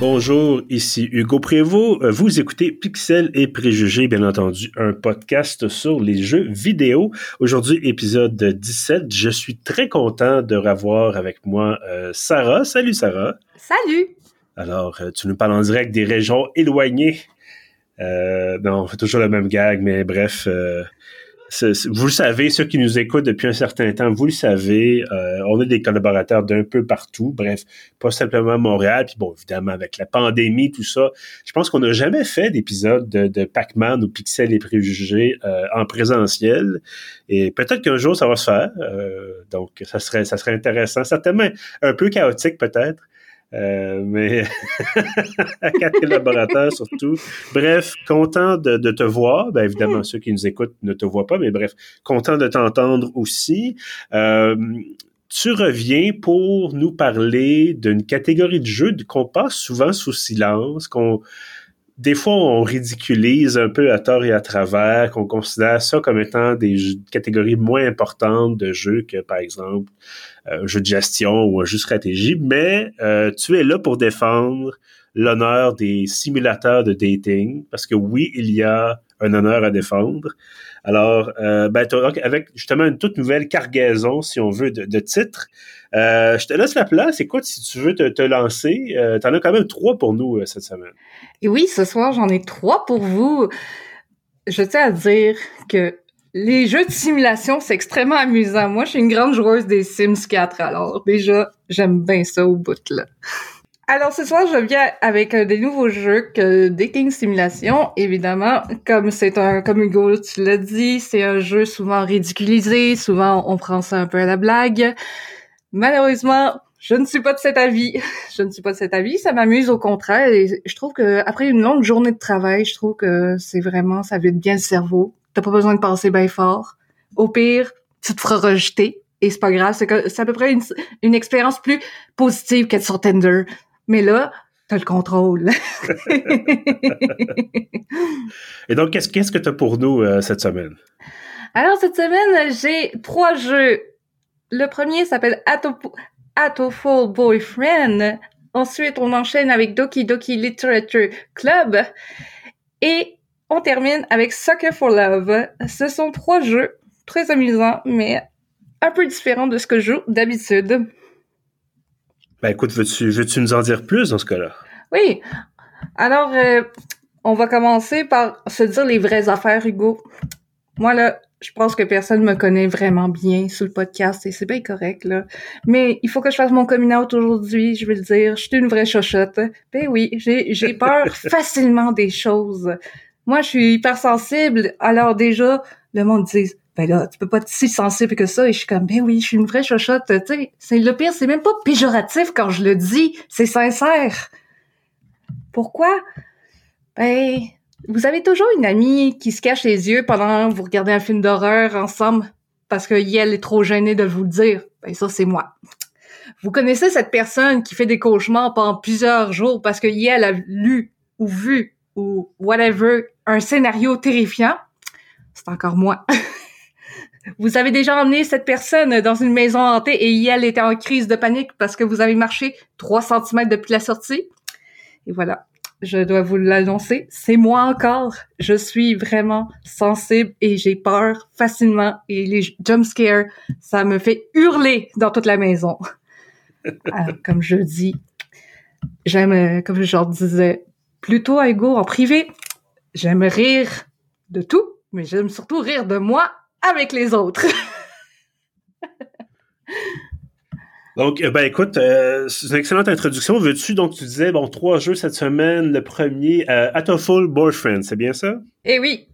Bonjour, ici Hugo Prévost. Euh, vous écoutez Pixel et Préjugés, bien entendu, un podcast sur les jeux vidéo. Aujourd'hui, épisode 17. Je suis très content de revoir avec moi euh, Sarah. Salut Sarah. Salut. Alors, euh, tu nous parles en direct des régions éloignées. non, on fait toujours le même gag, mais bref, vous le savez, ceux qui nous écoutent depuis un certain temps, vous le savez, euh, on a des collaborateurs d'un peu partout, bref, pas simplement Montréal, puis bon, évidemment, avec la pandémie, tout ça, je pense qu'on n'a jamais fait d'épisode de, de Pac-Man ou Pixel et Préjugés euh, en présentiel, et peut-être qu'un jour, ça va se faire, euh, donc ça serait, ça serait intéressant, certainement un peu chaotique peut-être, euh, mais à quatre collaborateurs surtout. Bref, content de, te voir. Ben, évidemment, ceux qui nous écoutent ne te voient pas, mais bref, content de t'entendre aussi. Euh, tu reviens pour nous parler d'une catégorie de jeux qu'on passe souvent sous silence, qu'on des fois, on ridiculise un peu à tort et à travers, qu'on considère ça comme étant des catégories moins importantes de jeux que, par exemple, un jeu de gestion ou un jeu de stratégie, mais euh, tu es là pour défendre l'honneur des simulateurs de dating, parce que oui, il y a un honneur à défendre. Alors, euh, ben, avec justement une toute nouvelle cargaison, si on veut, de, titres, euh, je te laisse la place. Écoute, si tu veux te, lancer, euh, tu en as quand même trois pour nous euh, cette semaine. Oui, ce soir, j'en ai trois pour vous. Je tiens à dire que les jeux de simulation, c'est extrêmement amusant. Moi, je suis une grande joueuse des Sims 4, alors déjà, j'aime bien ça au bout là. Alors ce soir, je viens avec des nouveaux jeux que Dating Simulation, évidemment, comme c'est un, comme Hugo tu l'as dit, c'est un jeu souvent ridiculisé, souvent on prend ça un peu à la blague. Malheureusement, je ne suis pas de cet avis. Je ne suis pas de cet avis. Ça m'amuse au contraire. Et je trouve que après une longue journée de travail, je trouve que c'est vraiment, ça vide bien le cerveau. T'as pas besoin de penser bien fort. Au pire, tu te feras rejeter. Et c'est pas grave. C'est à peu près une, une expérience plus positive qu'être sur Tinder. Mais là, t'as le contrôle. et donc, qu'est-ce, qu'est-ce que t'as pour nous euh, cette semaine? Alors, cette semaine, j'ai trois jeux le premier s'appelle Atoful Boyfriend. Ensuite, on enchaîne avec Doki Doki Literature Club. Et on termine avec Soccer for Love. Ce sont trois jeux très amusants, mais un peu différents de ce que je joue d'habitude. Ben écoute, veux-tu veux nous en dire plus dans ce cas-là? Oui. Alors, euh, on va commencer par se dire les vraies affaires, Hugo. Moi, là, je pense que personne me connaît vraiment bien sur le podcast et c'est bien correct, là. Mais il faut que je fasse mon coming out aujourd'hui, je vais le dire. Je suis une vraie chochotte. Ben oui, j'ai, j'ai peur facilement des choses. Moi, je suis hyper sensible. Alors déjà, le monde dit, ben là, tu peux pas être si sensible que ça. Et je suis comme, ben oui, je suis une vraie chochotte. Tu sais, c'est le pire, c'est même pas péjoratif quand je le dis. C'est sincère. Pourquoi? Ben, vous avez toujours une amie qui se cache les yeux pendant que vous regardez un film d'horreur ensemble parce que elle est trop gênée de vous le dire. Ben ça, c'est moi. Vous connaissez cette personne qui fait des cauchemars pendant plusieurs jours parce que elle a lu ou vu ou whatever un scénario terrifiant? C'est encore moi. vous avez déjà emmené cette personne dans une maison hantée et elle était en crise de panique parce que vous avez marché 3 cm depuis la sortie? Et voilà je dois vous l'annoncer, c'est moi encore. Je suis vraiment sensible et j'ai peur facilement et les jump scares, ça me fait hurler dans toute la maison. comme je dis, j'aime, comme je leur disais plutôt à Hugo en privé, j'aime rire de tout, mais j'aime surtout rire de moi avec les autres. Donc, euh, ben écoute, euh, c'est une excellente introduction. Veux-tu, donc tu disais, bon, trois jeux cette semaine. Le premier, euh, Atoful Boyfriend, c'est bien ça? Eh oui.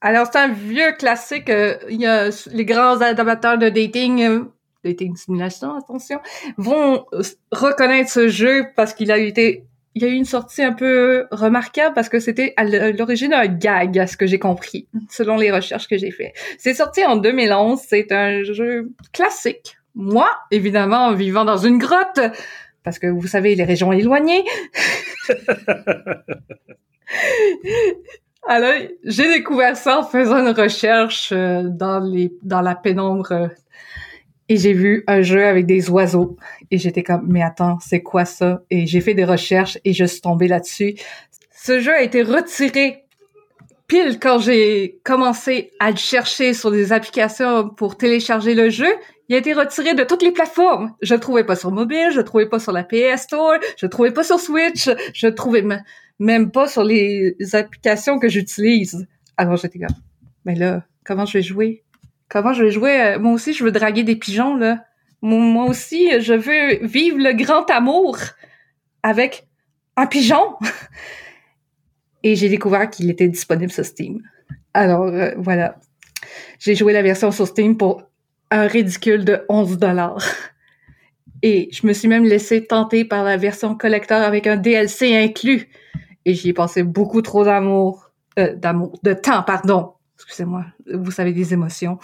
Alors, c'est un vieux classique. Euh, il y a les grands amateurs de dating, dating simulation, attention, vont reconnaître ce jeu parce qu'il a été il y a eu une sortie un peu remarquable parce que c'était à l'origine un gag, à ce que j'ai compris, selon les recherches que j'ai fait. C'est sorti en 2011. C'est un jeu classique moi, évidemment, vivant dans une grotte, parce que vous savez, les régions éloignées. Alors, j'ai découvert ça en faisant une recherche euh, dans les dans la pénombre. Et j'ai vu un jeu avec des oiseaux. Et j'étais comme mais attends c'est quoi ça? Et j'ai fait des recherches et je suis tombée là-dessus. Ce jeu a été retiré pile quand j'ai commencé à le chercher sur des applications pour télécharger le jeu. Il a été retiré de toutes les plateformes. Je le trouvais pas sur mobile je le trouvais pas sur la PS Store je le trouvais pas sur Switch je le trouvais même pas sur les applications que j'utilise. Alors j'étais comme mais là comment je vais jouer? Comment je vais jouer? Euh, moi aussi, je veux draguer des pigeons, là. Moi aussi, je veux vivre le grand amour avec un pigeon. Et j'ai découvert qu'il était disponible sur Steam. Alors, euh, voilà. J'ai joué la version sur Steam pour un ridicule de 11 dollars. Et je me suis même laissé tenter par la version collector avec un DLC inclus. Et j'y ai passé beaucoup trop d'amour, euh, d'amour, de temps, pardon, excusez-moi, vous savez des émotions.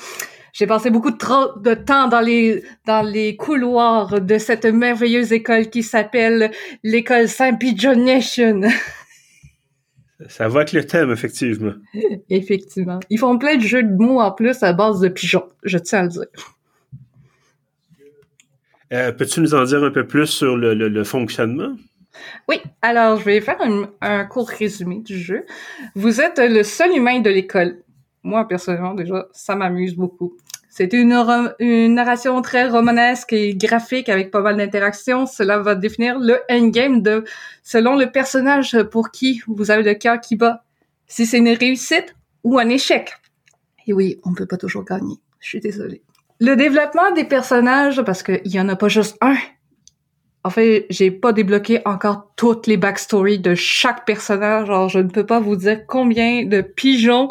J'ai passé beaucoup de, trop de temps dans les dans les couloirs de cette merveilleuse école qui s'appelle l'école Saint Pigeonation. Ça va avec le thème, effectivement. effectivement. Ils font plein de jeux de mots en plus à base de pigeons, je tiens à le dire. Euh, peux-tu nous en dire un peu plus sur le, le, fonctionnement? Oui, alors je vais faire un, un, court résumé du jeu. Vous êtes le seul humain de l'école moi, personnellement, déjà, ça m'amuse beaucoup. C'est une, une narration très romanesque et graphique avec pas mal d'interactions. Cela va définir le endgame de, selon le personnage pour qui vous avez le cœur qui bat. Si c'est une réussite ou un échec. Et oui, on peut pas toujours gagner. Je suis désolée. Le développement des personnages, parce qu'il y en a pas juste un. En fait, j'ai pas débloqué encore toutes les backstories de chaque personnage. Alors, je ne peux pas vous dire combien de pigeons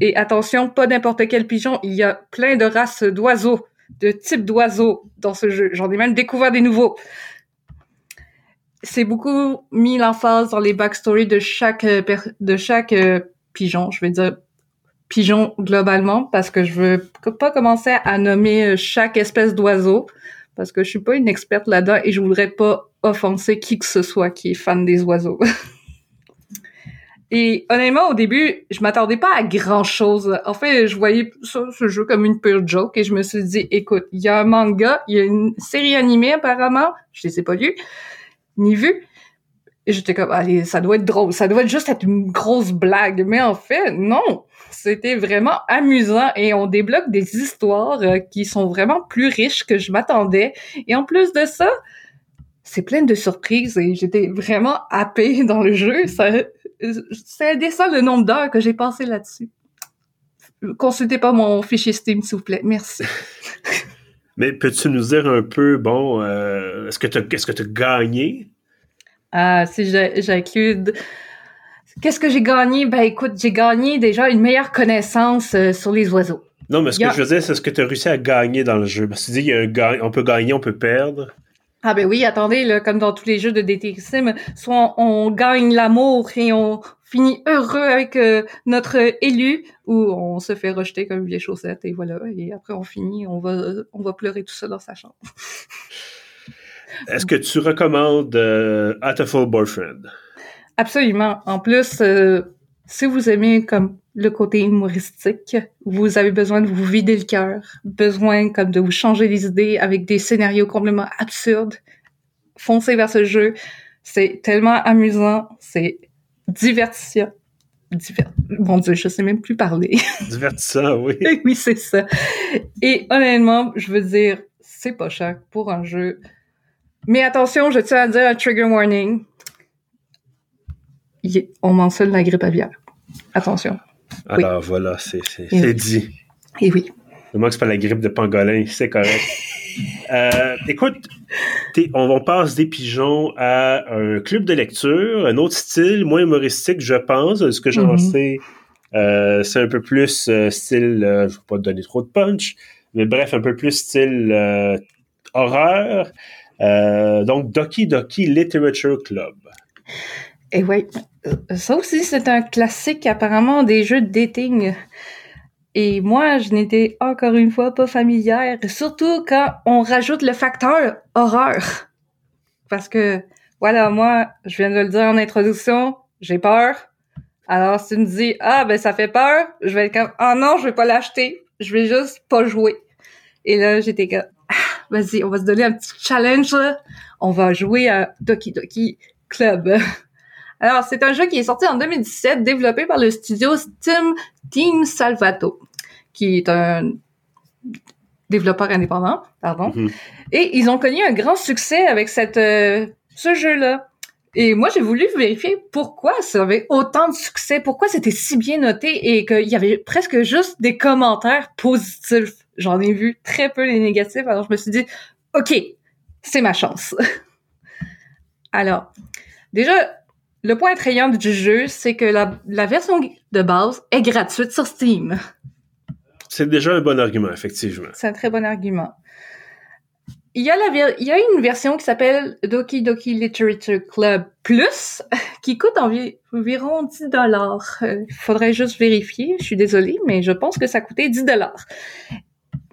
et attention, pas n'importe quel pigeon, il y a plein de races d'oiseaux, de types d'oiseaux dans ce jeu. J'en ai même découvert des nouveaux. C'est beaucoup mis l'emphase dans les backstories de chaque euh, de chaque euh, pigeon, je vais dire pigeon globalement parce que je veux pas commencer à nommer euh, chaque espèce d'oiseau parce que je suis pas une experte là-dedans et je voudrais pas offenser qui que ce soit qui est fan des oiseaux. Et honnêtement, au début, je m'attendais pas à grand chose. En fait, je voyais ce jeu comme une pure joke et je me suis dit, écoute, il y a un manga, il y a une série animée apparemment, je les ai pas lues, ni vues. Et j'étais comme, allez, ça doit être drôle, ça doit juste être une grosse blague. Mais en fait, non, c'était vraiment amusant et on débloque des histoires euh, qui sont vraiment plus riches que je m'attendais. Et en plus de ça, c'est plein de surprises et j'étais vraiment happée dans le jeu. Ça, c'est indécent le nombre d'heures que j'ai passé là-dessus. Consultez pas mon fichier Steam, s'il vous plaît. Merci. Mais peux-tu nous dire un peu, bon, euh, est-ce que tu est-ce que tu as gagné? Ah, si j'inclus... Qu'est-ce que j'ai gagné? Ben écoute, j'ai gagné déjà une meilleure connaissance euh, sur les oiseaux. Non, mais ce que je veux dire, c'est ce que tu as réussi à gagner dans le jeu. Parce que tu dis, il on peut gagner, on peut perdre. Ah ben oui, attendez, là, comme dans tous les jeux de DTXM, soit on, gagne l'amour et on finit heureux avec euh, notre élu, ou on se fait rejeter comme une vieille chaussette et voilà. Et après on finit, on va, on va pleurer tout seul dans sa chambre. Est-ce que tu recommandes euh, Full Boyfriend? Absolument. En plus, euh, si vous aimez comme le côté humoristique, vous avez besoin de vous vider le cœur, besoin comme de vous changer les idées avec des scénarios complètement absurdes. Foncez vers ce jeu. C'est tellement amusant, c'est divertissant. Diver... Mon Dieu, je sais même plus parler. Divertissant, oui. oui, c'est ça. Et honnêtement, je veux dire, c'est pas cher pour un jeu. Mais attention, je tiens à dire un trigger warning. On mentionne la grippe aviaire. Attention. Alors voilà, c'est dit. Et oui. Le moins que c'est pas la grippe de pangolin, c'est correct. euh, écoute, on, passe des pigeons à un club de lecture, un autre style, moins humoristique, je pense. Ce que j'en sais, euh, c'est un peu plus euh, style, je ne vais pas te donner trop de punch, mais bref, un peu plus style horreur. donc, Doki Doki Literature Club. Et oui, ça aussi, c'est un classique apparemment des jeux de dating. Et moi, je n'étais encore une fois pas familière, surtout quand on rajoute le facteur horreur. Parce que, voilà, moi, je viens de le dire en introduction, j'ai peur. Alors, si tu me dis, ah, ben, ça fait peur, je vais être comme, ah non, je vais pas l'acheter. Je vais juste pas jouer. Et là, j'étais comme, vas-y, on va se donner un petit challenge. On va jouer à Doki Doki Club. Alors, c'est un jeu qui est sorti en 2017, développé par le studio Steam Team Salvato, qui est un développeur indépendant, pardon. Mhm. Et ils ont connu un grand succès avec cette euh, ce jeu-là. Et moi, j'ai voulu vérifier pourquoi ça avait autant de succès, pourquoi c'était si bien noté et qu'il y avait presque juste des commentaires positifs. J'en ai vu très peu les négatifs, alors je me suis dit, OK, c'est ma chance. alors, déjà, le point attrayant du jeu, c'est que la, la version de base est gratuite sur Steam. C'est déjà un bon argument, effectivement. C'est un très bon argument. Il y a, la ver- il y a une version qui s'appelle Doki Doki Literature Club Plus qui coûte envi- environ 10 dollars. Il faudrait juste vérifier, je suis désolée, mais je pense que ça coûtait 10 dollars.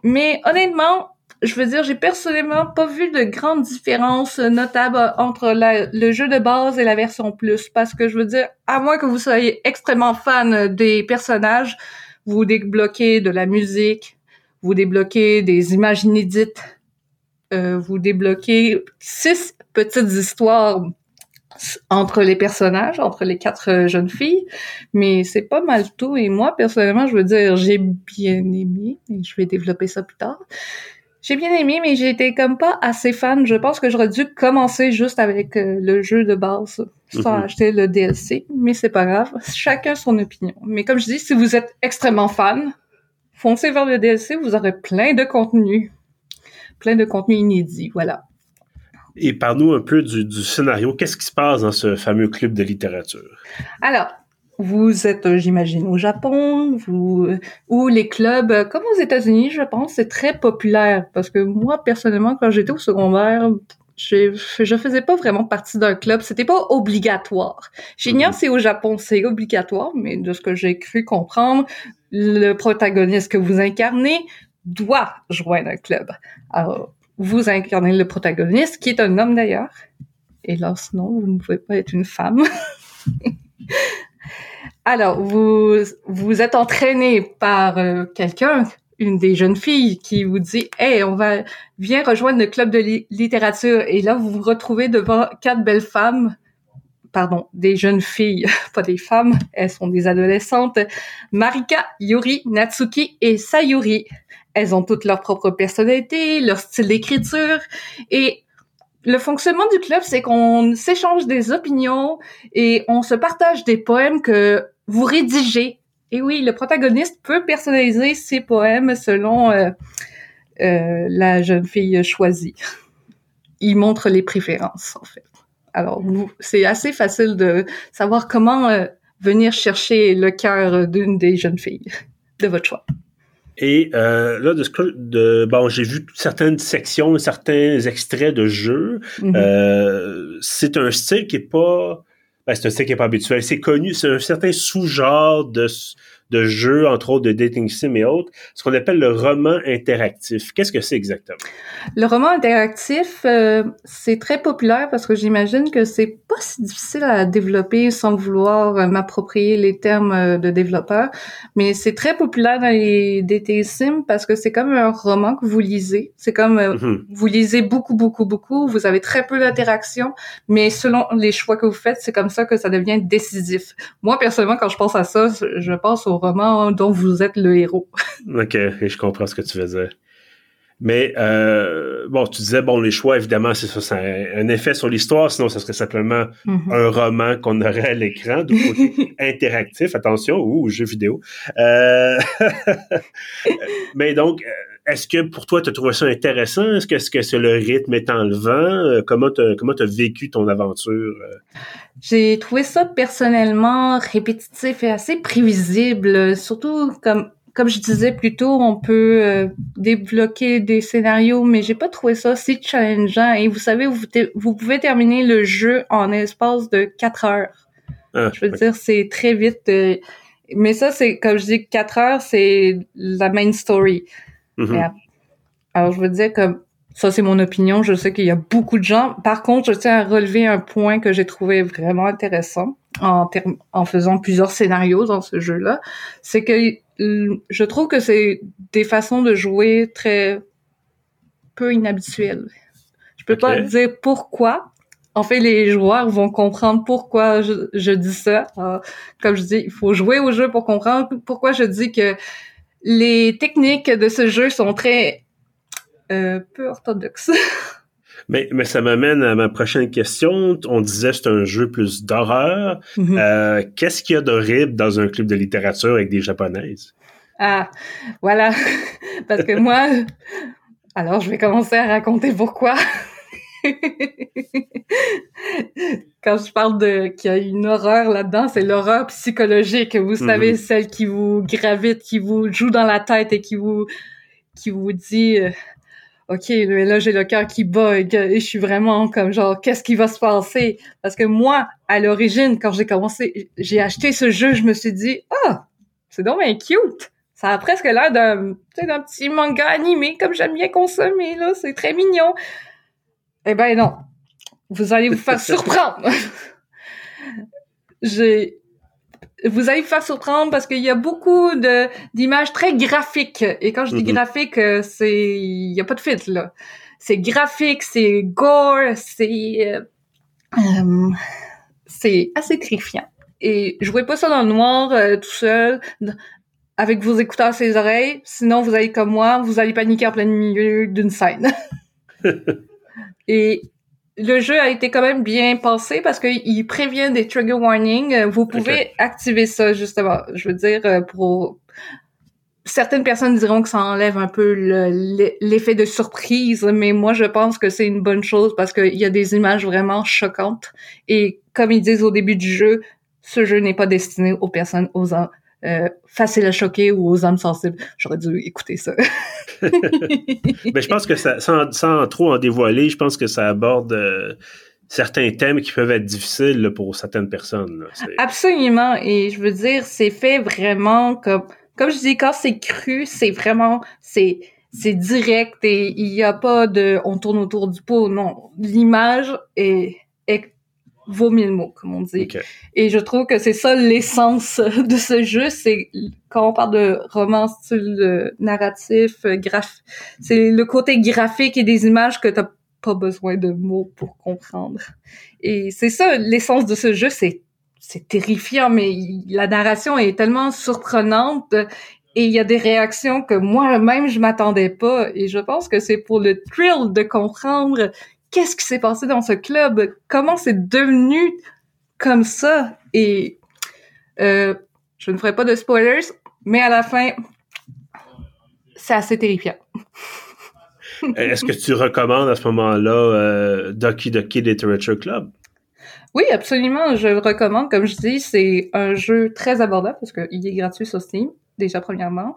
Mais honnêtement, je veux dire, j'ai personnellement pas vu de grande différence notable entre le jeu de base et la version plus parce que je veux dire, à moins que vous soyez extrêmement fan des personnages, vous débloquez de la musique, vous débloquez des images inédites, euh, vous débloquez six petites histoires entre les personnages, entre les quatre euh, jeunes filles, mais c'est pas mal tout. Et moi, personnellement, je veux dire, j'ai bien aimé, et je vais développer ça plus tard. J'ai bien aimé, mais été comme pas assez fan. Je pense que j'aurais dû commencer juste avec euh, le jeu de base, sans Mhm. acheter le DLC, mais c'est pas grave. Chacun son opinion. Mais comme je dis, si vous êtes extrêmement fan, foncez vers le DLC, vous aurez plein de contenu. Plein de contenu inédit, voilà. Et parle-nous un peu du, du scénario. Qu'est-ce qui se passe dans ce fameux club de littérature? Alors, vous êtes, euh, j'imagine, au Japon, vous ou les clubs, euh, comme aux États-Unis, je pense, c'est très populaire parce que moi, personnellement, quand j'étais au secondaire, j'ai- je faisais pas vraiment partie d'un club, c'était pas obligatoire. J'ignore Mhm. si au Japon c'est obligatoire, mais de ce que j'ai cru comprendre, le protagoniste que vous incarnez doit joindre un club. Alors, vous incarnez le protagoniste, qui est un homme d'ailleurs. Et là, sinon, vous ne pouvez pas être une femme. Alors, vous, vous êtes entraîné par euh, quelqu'un, une des jeunes filles, qui vous dit « Hey, on va, viens rejoindre le club de li- littérature. » Et là, vous vous retrouvez devant quatre belles femmes, pardon, des jeunes filles, pas des femmes, elles sont des adolescentes, Marika, Yuri, Natsuki et Sayuri. Elles ont toutes leur propre personnalité, leur style d'écriture, et le fonctionnement du club, c'est qu'on s'échange des opinions et on se partage des poèmes que vous rédigez. Et oui, le protagoniste peut personnaliser ses poèmes selon euh, euh, la jeune fille choisie. Il montre les préférences, en fait. Alors, c'est assez facile de savoir comment euh, venir chercher le cœur d'une des jeunes filles de votre choix. Et euh, là, de, ce que- de bon, j'ai vu certaines sections, certains extraits de jeux. Mhm. Euh, c'est un style qui est pas. Ben, c'est un qui est pas habituel. C'est connu, c'est un certain sous-genre de, de jeu, entre autres de dating sim et autres, ce qu'on appelle le roman interactif. Qu'est-ce que c'est exactement? Le roman interactif, euh, c'est très populaire parce que j'imagine que c'est pas si difficile à développer sans vouloir euh, m'approprier les termes euh, de développeur, mais c'est très populaire dans les DT Sim parce que c'est comme un roman que vous lisez. C'est comme euh, Mhm. vous lisez beaucoup, beaucoup, beaucoup, vous avez très peu d'interactions, mais selon les choix que vous faites, c'est comme ça que ça devient décisif. Moi, personnellement, quand je pense à ça, je pense au roman dont vous êtes le héros. OK, je comprends ce que tu veux dire. Mais euh, bon, tu disais, bon, les choix, évidemment, c'est ça, ça a un effet sur l'histoire, sinon ça serait simplement un roman qu'on aurait à l'écran, du côté interactif, attention, ou jeu vidéo. Euh, mais donc, euh, est-ce que pour toi, tu as trouvé ça intéressant? Est-ce que, est-ce que c'est le rythme est enlevant? Euh, Comment tu comment as vécu ton aventure? euh? J'ai trouvé ça personnellement répétitif et assez prévisible, surtout comme comme je disais plus tôt, on peut euh, débloquer des scénarios, mais j'ai pas trouvé ça si challengeant. Et vous savez, vous, vous pouvez terminer le jeu en espace de quatre heures. Ah, Je veux dire, c'est très vite. euh, mais ça, c'est comme je dis, quatre heures, c'est la main story. Mhm. Alors, je veux dire comme ça, c'est mon opinion. Je sais qu'il y a beaucoup de gens. Par contre, je tiens à relever un point que j'ai trouvé vraiment intéressant en, en faisant plusieurs scénarios dans ce jeu-là. C'est que je trouve que c'est des façons de jouer très peu inhabituel. Je peux pas dire pourquoi. En fait, les joueurs vont comprendre pourquoi je, je dis ça. Euh, comme je dis, il faut jouer au jeu pour comprendre pourquoi je dis que les techniques de ce jeu sont très euh, peu orthodoxes. Mais, mais ça m'amène à ma prochaine question. On disait c'est un jeu plus d'horreur. Mm-hmm. euh, Qu'est-ce qu'il y a d'horrible dans un club de littérature avec des japonaises? Ah, voilà. Parce que moi, alors je vais commencer à raconter pourquoi. Quand je parle de qu'il y a une horreur là-dedans, c'est l'horreur psychologique. Vous savez, mm-hmm. celle qui vous gravite, qui vous joue dans la tête et qui vous qui vous dit euh, OK, là j'ai le cœur qui bat et, je suis vraiment comme genre qu'est-ce qui va se passer? Parce que moi, à l'origine, quand j'ai commencé, j'ai acheté ce jeu, je me suis dit ah, c'est donc bien cute. Ça a presque l'air d'un d'un petit manga animé comme j'aime bien consommer là, c'est très mignon. Eh ben non, vous allez vous faire surprendre. j'ai vous allez vous faire surprendre parce qu'il y a beaucoup de d'images très graphiques. Et quand je dis mm-hmm. graphique, euh, c'est il y a pas de filtre là. C'est graphique, c'est gore, c'est euh, euh, c'est assez terrifiant. Et jouez pas ça dans le noir tout seul avec vos écouteurs à ses oreilles, sinon vous allez comme moi, vous allez paniquer en plein milieu d'une scène. Et le jeu a été quand même bien pensé parce qu'il prévient des trigger warnings. Vous pouvez activer ça justement. Je veux dire, euh, pour certaines personnes diront que ça enlève un peu l'effet de surprise, mais moi je pense que c'est une bonne chose parce qu'il y a des images vraiment choquantes. Et comme ils disent au début du jeu, ce jeu n'est pas destiné aux personnes aux euh, facile à choquer ou aux âmes sensibles. J'aurais dû écouter ça. Ben, je pense que ça, sans, trop en dévoiler, je pense que ça aborde euh, certains thèmes qui peuvent être difficiles pour certaines personnes. Absolument. Et je veux dire, c'est fait vraiment comme, comme je dis, quand c'est cru, c'est vraiment, c'est, c'est direct et il n'y a pas de, on tourne autour du pot. Non, l'image est vaut mille mots, comme on dit. Et je trouve que c'est ça l'essence de ce jeu, c'est quand on parle de roman style narratif, euh, graph, c'est le côté graphique et des images que t'as pas besoin de mots pour comprendre. Et c'est ça l'essence de ce jeu, c'est c'est terrifiant, mais la narration est tellement surprenante et il y a des réactions que moi-même je m'attendais pas et je pense que c'est pour le thrill de comprendre qu'est-ce qui s'est passé dans ce club, comment c'est devenu comme ça? Et euh, je ne ferai pas de spoilers, mais à la fin, c'est assez terrifiant. Est-ce que tu recommandes à ce moment-là euh, Ducky Ducky Literature Club? Oui, absolument. Je le recommande. Comme je dis, c'est un jeu très abordable parce qu'il est gratuit sur Steam, déjà premièrement.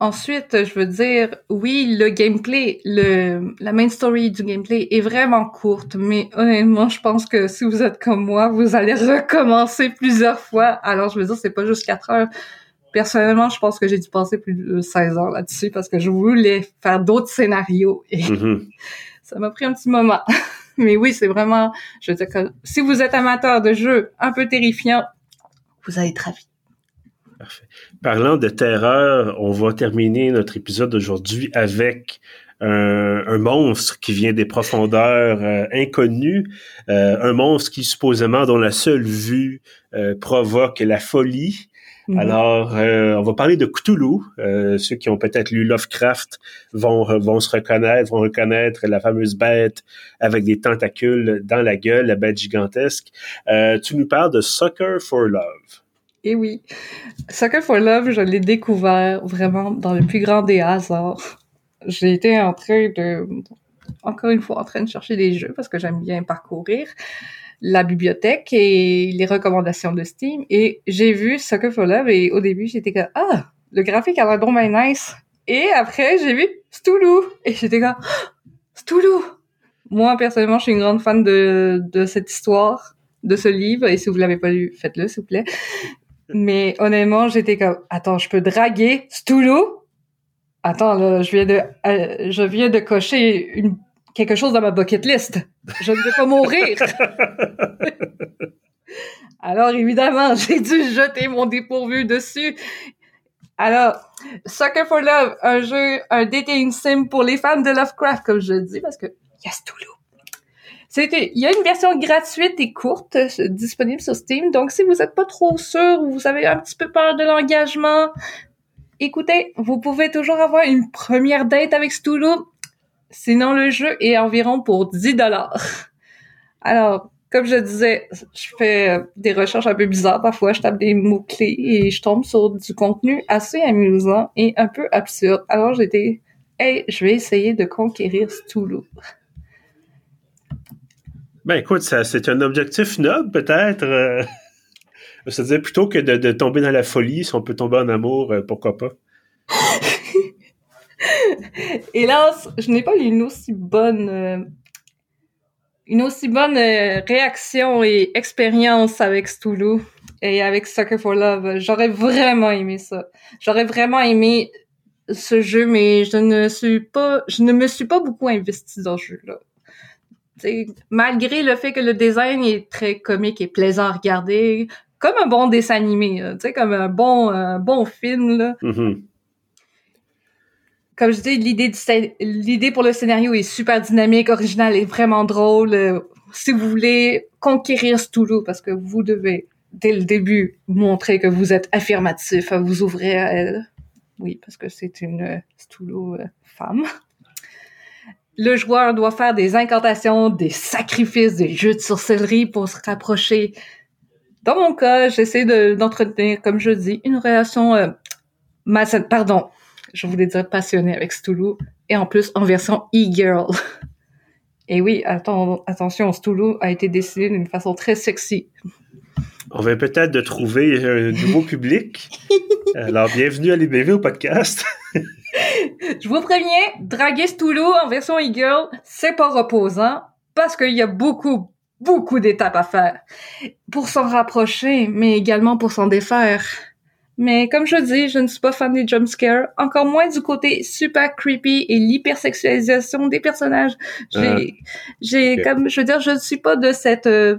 Ensuite, je veux dire, oui, le gameplay, le la main story du gameplay est vraiment courte, mais honnêtement, je pense que si vous êtes comme moi, vous allez recommencer plusieurs fois. Alors, je veux dire, c'est pas juste 4 heures. Personnellement, je pense que j'ai dû passer plus de 16 heures là-dessus parce que je voulais faire d'autres scénarios et mm-hmm. ça m'a pris un petit moment. mais oui, c'est vraiment, je veux dire que si vous êtes amateur de jeux un peu terrifiants, vous allez être ravis. Parfait. Parlant de terreur, on va terminer notre épisode d'aujourd'hui avec un, monstre qui vient des profondeurs euh, inconnues, euh, un monstre qui supposément dont la seule vue euh, provoque la folie. Mhm. Alors, on va parler de Cthulhu. ceux qui ont peut-être lu Lovecraft vont vont se reconnaître, vont reconnaître la fameuse bête avec des tentacules dans la gueule, la bête gigantesque. tu nous parles de Sucker for Love. Et oui. Soccer for Love, je l'ai découvert vraiment dans le plus grand des hasards. J'ai été en train de, encore une fois, en train de chercher des jeux parce que j'aime bien parcourir la bibliothèque et les recommandations de Steam. Et j'ai vu Soccer for Love et au début, j'étais comme, ah, le graphique a l'air bon, nice. Et après, j'ai vu Stoulou. Et j'étais comme, Stoulou! Moi, personnellement, je suis une grande fan de, de cette histoire, de ce livre. Et si vous l'avez pas lu, faites-le, s'il vous plaît. Mais honnêtement, j'étais comme, attends, je peux draguer Stoulou? Attends, là, je viens de, euh, je viens de cocher une, quelque chose dans ma bucket list. Je ne vais pas mourir. Alors, évidemment, j'ai dû jeter mon dépourvu dessus. Alors, Sucker for Love, un jeu, un dating sim pour les fans de Lovecraft, comme je dis, parce que yes, Toulouse. Il y a une version gratuite et courte euh, disponible sur Steam. Donc, si vous n'êtes pas trop sûr ou vous avez un petit peu peur de l'engagement, écoutez, vous pouvez toujours avoir une première date avec Stulu. Sinon, le jeu est environ pour 10 dollars. Alors, comme je disais, je fais euh, des recherches un peu bizarres. Parfois, je tape des mots-clés et je tombe sur du contenu assez amusant et un peu absurde. Alors, j'étais, hey, je vais essayer de conquérir Stulu. Ben écoute, c'est un objectif noble peut-être. Euh, c'est-à-dire plutôt que de, tomber dans la folie, si on peut tomber en amour, euh, pourquoi pas. Hélas, je n'ai pas eu une aussi bonne euh, une aussi bonne réaction et expérience avec Stulu et avec Sucker for Love. J'aurais vraiment aimé ça. J'aurais vraiment aimé ce jeu, mais je ne suis pas, je ne me suis pas beaucoup investi dans ce jeu-là malgré le fait que le design est très comique et plaisant à regarder, comme un bon dessin animé, tu sais, comme un bon, bon film, là. Mm-hmm. Comme je dis, l'idée l'idée pour le scénario est super dynamique, originale et vraiment drôle. Euh, si vous voulez conquérir Stulu, parce que vous devez, dès le début, montrer que vous êtes affirmatif vous ouvrir à elle. Oui, parce que c'est une euh, euh, femme le joueur doit faire des incantations, des sacrifices, des jeux de sorcellerie pour se rapprocher. Dans mon cas, j'essaie d'entretenir, comme je dis, une relation euh, pardon, je voulais dire passionnée avec Stulu, et en plus en version e-girl. Et oui, attention, Stulu a été dessiné d'une façon très sexy. On va peut-être de trouver un nouveau public. Alors, bienvenue à l'IBV au podcast. Je vous préviens, draguer Stulu en version e-girl, c'est pas reposant parce qu'il y a beaucoup, beaucoup d'étapes à faire pour s'en rapprocher, mais également pour s'en défaire. Mais comme je dis, je ne suis pas fan des jumpscares, encore moins du côté super creepy et l'hypersexualisation des personnages. J'ai, ah. j'ai comme, je veux dire, je ne suis pas de cette euh,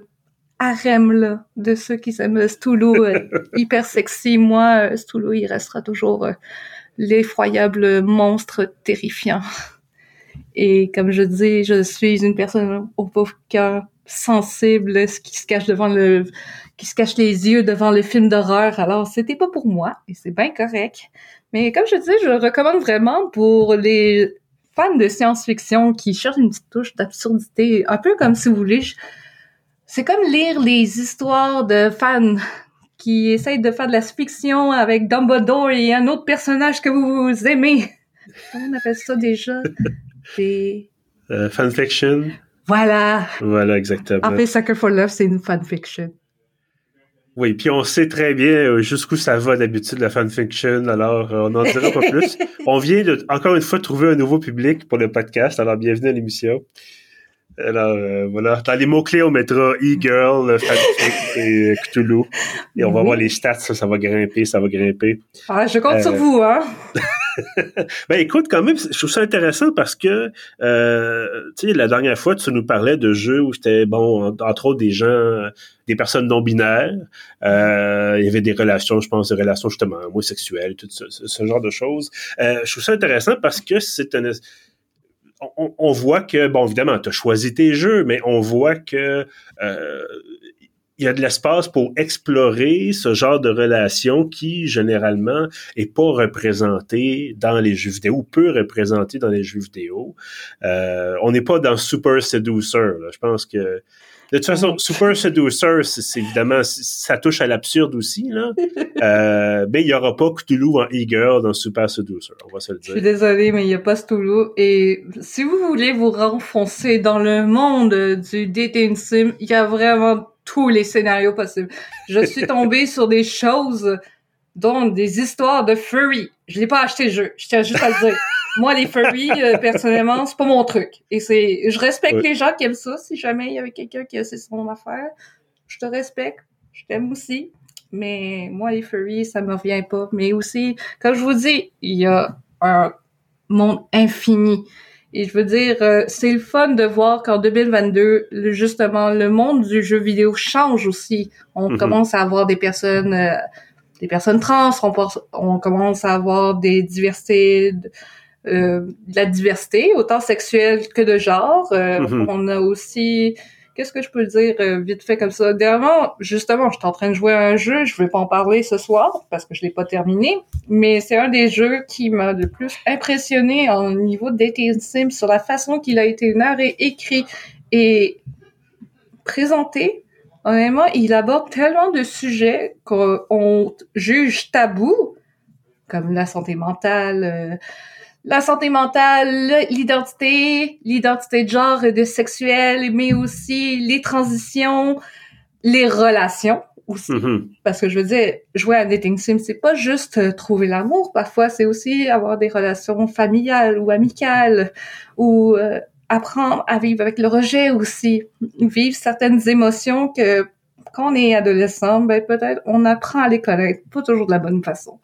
harem là, de ceux qui aiment Stulu euh, hyper sexy. Moi, euh, Stulu, il restera toujours l'effroyable monstre terrifiant. Et comme je dis, je suis une personne au pauvre cœur sensible, qui se cache devant le, qui se cache les yeux devant le film d'horreur. Alors, c'était pas pour moi, et c'est bien correct. Mais comme je dis, je le recommande vraiment pour les fans de science-fiction qui cherchent une petite touche d'absurdité, un peu comme si vous voulez. C'est comme lire les histoires de fans qui essaye de faire de la fiction avec Dumbledore et un autre personnage que vous aimez. Comment on appelle ça déjà? Des... Euh, fanfiction. Voilà. Voilà, exactement. En fait, Sucker for Love, c'est une fanfiction. Oui, puis on sait très bien euh, jusqu'où ça va d'habitude la fanfiction, alors euh, on n'en dira pas plus. On vient de, encore une fois, trouver un nouveau public pour le podcast, alors bienvenue à l'émission. Alors, euh, voilà. Dans les mots-clés, on mettra e-girl, et Cthulhu. Et on va voir les stats, ça, ça va grimper, ça va grimper. Ah, je compte sur euh, vous, hein? ben écoute, quand même, je trouve ça intéressant parce que, euh, tu sais, la dernière fois, tu nous parlais de jeux où c'était, bon, entre autres, des gens, des personnes non binaires. Euh, il y avait des relations, je pense, des relations justement homosexuelles, tout ce, ce genre de choses. Euh, je trouve ça intéressant parce que c'est un on, voit que, bon, évidemment, tu as choisi tes jeux, mais on voit que euh, il y a de l'espace pour explorer ce genre de relation qui, généralement, est pas représenté dans les jeux vidéo, ou peu représenté dans les jeux vidéo. Euh, on n'est pas dans Super Seducer. Je pense que de toute façon, Super Seducer, c'est évidemment, ça touche à l'absurde aussi, là. Euh, mais il n'y aura pas Cthulhu en e-girl dans Super Seducer, on va se le dire. Je suis désolée, mais il n'y a pas Cthulhu. Et si vous voulez vous renfoncer dans le monde du dating sim, il y a vraiment tous les scénarios possibles. Je suis tombée sur des choses, dont des histoires de furry. Je n'ai pas acheté le jeu, je tiens juste à le dire moi, les furries, euh, personnellement, c'est pas mon truc. Et c'est, je respecte les gens qui aiment ça. Si jamais il y avait quelqu'un qui a c'est son affaire, je te respecte. Je t'aime aussi. Mais moi, les furries, ça me revient pas. Mais aussi, comme je vous dis, il y a un monde infini. Et je veux dire, euh, c'est le fun de voir qu'en 2022, justement, le monde du jeu vidéo change aussi. On mm-hmm. commence à avoir des personnes euh, des personnes trans, on, on, commence à avoir des diversités, de la diversité, autant sexuelle que de genre. Euh, mm-hmm. On a aussi qu'est-ce que je peux dire euh, vite fait comme ça? Dernièrement, justement, je suis en train de jouer à un jeu, je vais pas en parler ce soir parce que je l'ai pas terminé, mais c'est un des jeux qui m'a le plus impressionné au niveau de dating sim sur la façon qu'il a été narré, écrit et présenté. Honnêtement, il aborde tellement de sujets qu'on juge tabou, comme la santé mentale, euh, la santé mentale, l'identité, l'identité de genre et de sexuel, mais aussi les transitions, les relations aussi. Mm-hmm. Parce que je veux dire, jouer à dating sim, c'est pas juste euh, trouver l'amour. Parfois, c'est aussi avoir des relations familiales ou amicales ou euh, apprendre à vivre avec le rejet aussi, vivre certaines émotions que quand on est adolescent, ben peut-être on apprend à les connaître, pas toujours de la bonne façon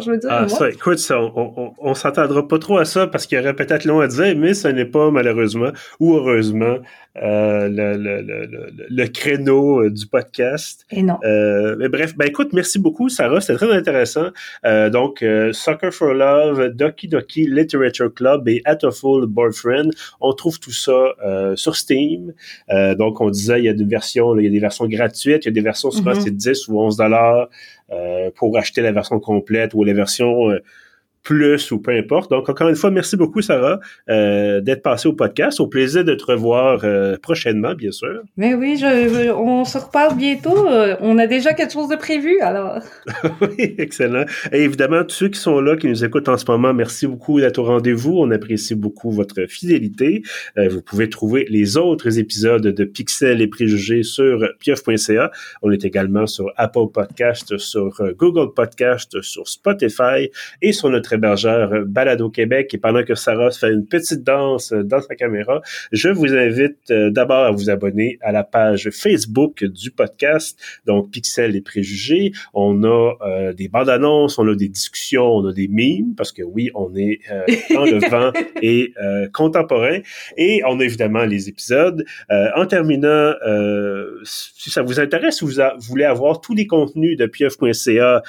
je veux dire, ah, ça, écoute, ça, on, on, s'attendra pas trop à ça parce qu'il y aurait peut-être long à dire, mais ce n'est pas malheureusement ou heureusement euh, le, le, le, le, créneau euh, du podcast. Et non. Euh, mais bref, ben écoute, merci beaucoup, Sarah, c'était très intéressant. Euh, donc, euh, Soccer for Love, Doki Doki Literature Club et Atoful Boyfriend, on trouve tout ça sur Steam. donc, on disait, il y a des versions, il y a des versions gratuites, il y a des versions souvent mm-hmm. c'est 10 ou 11 dollars. Euh, pour acheter la version complète ou la version euh, plus ou peu importe. Donc, encore une fois, merci beaucoup, Sarah, euh, d'être passée au podcast. Au plaisir de te revoir euh, prochainement, bien sûr. Mais oui, je, on se reparle bientôt. Euh, on a déjà quelque chose de prévu, alors. oui, excellent. Et évidemment, tous ceux qui sont là, qui nous écoutent en ce moment, merci beaucoup d'être au rendez-vous. On apprécie beaucoup votre fidélité. Euh, vous pouvez trouver les autres épisodes de Pixel et Préjugés sur pieuf.ca. On est également sur Apple Podcast, sur Google Podcast, sur Spotify et sur notre hébergeur euh, Balado Québec. Et pendant que Sarah fait une petite danse euh, dans sa caméra, je vous invite euh, d'abord à vous abonner à la page Facebook du podcast, donc Pixel et Préjugés. On a des bandes annonces, on a des discussions, on a des mimes, parce que oui, on est dans le vent et contemporain. Et on a évidemment les épisodes. en terminant, si ça vous intéresse, si vous, voulez avoir tous les contenus de pieuf.ca,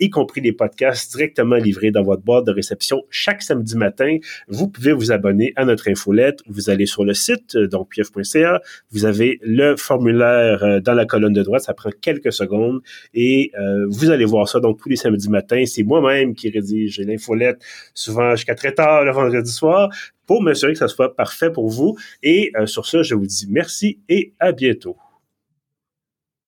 y compris les podcasts directement livrés dans votre boîte de réception chaque samedi matin. Vous pouvez vous abonner à notre infolette. Vous allez sur le site, euh, donc pieuf.ca. Vous avez le formulaire euh, dans la colonne de droite. Ça prend quelques secondes et euh, vous allez voir ça. Donc, tous les samedis matins, c'est moi-même qui rédige l'infolette, souvent jusqu'à très tard le vendredi soir, pour m'assurer que ça soit parfait pour vous. Et sur ça, je vous dis merci et à bientôt.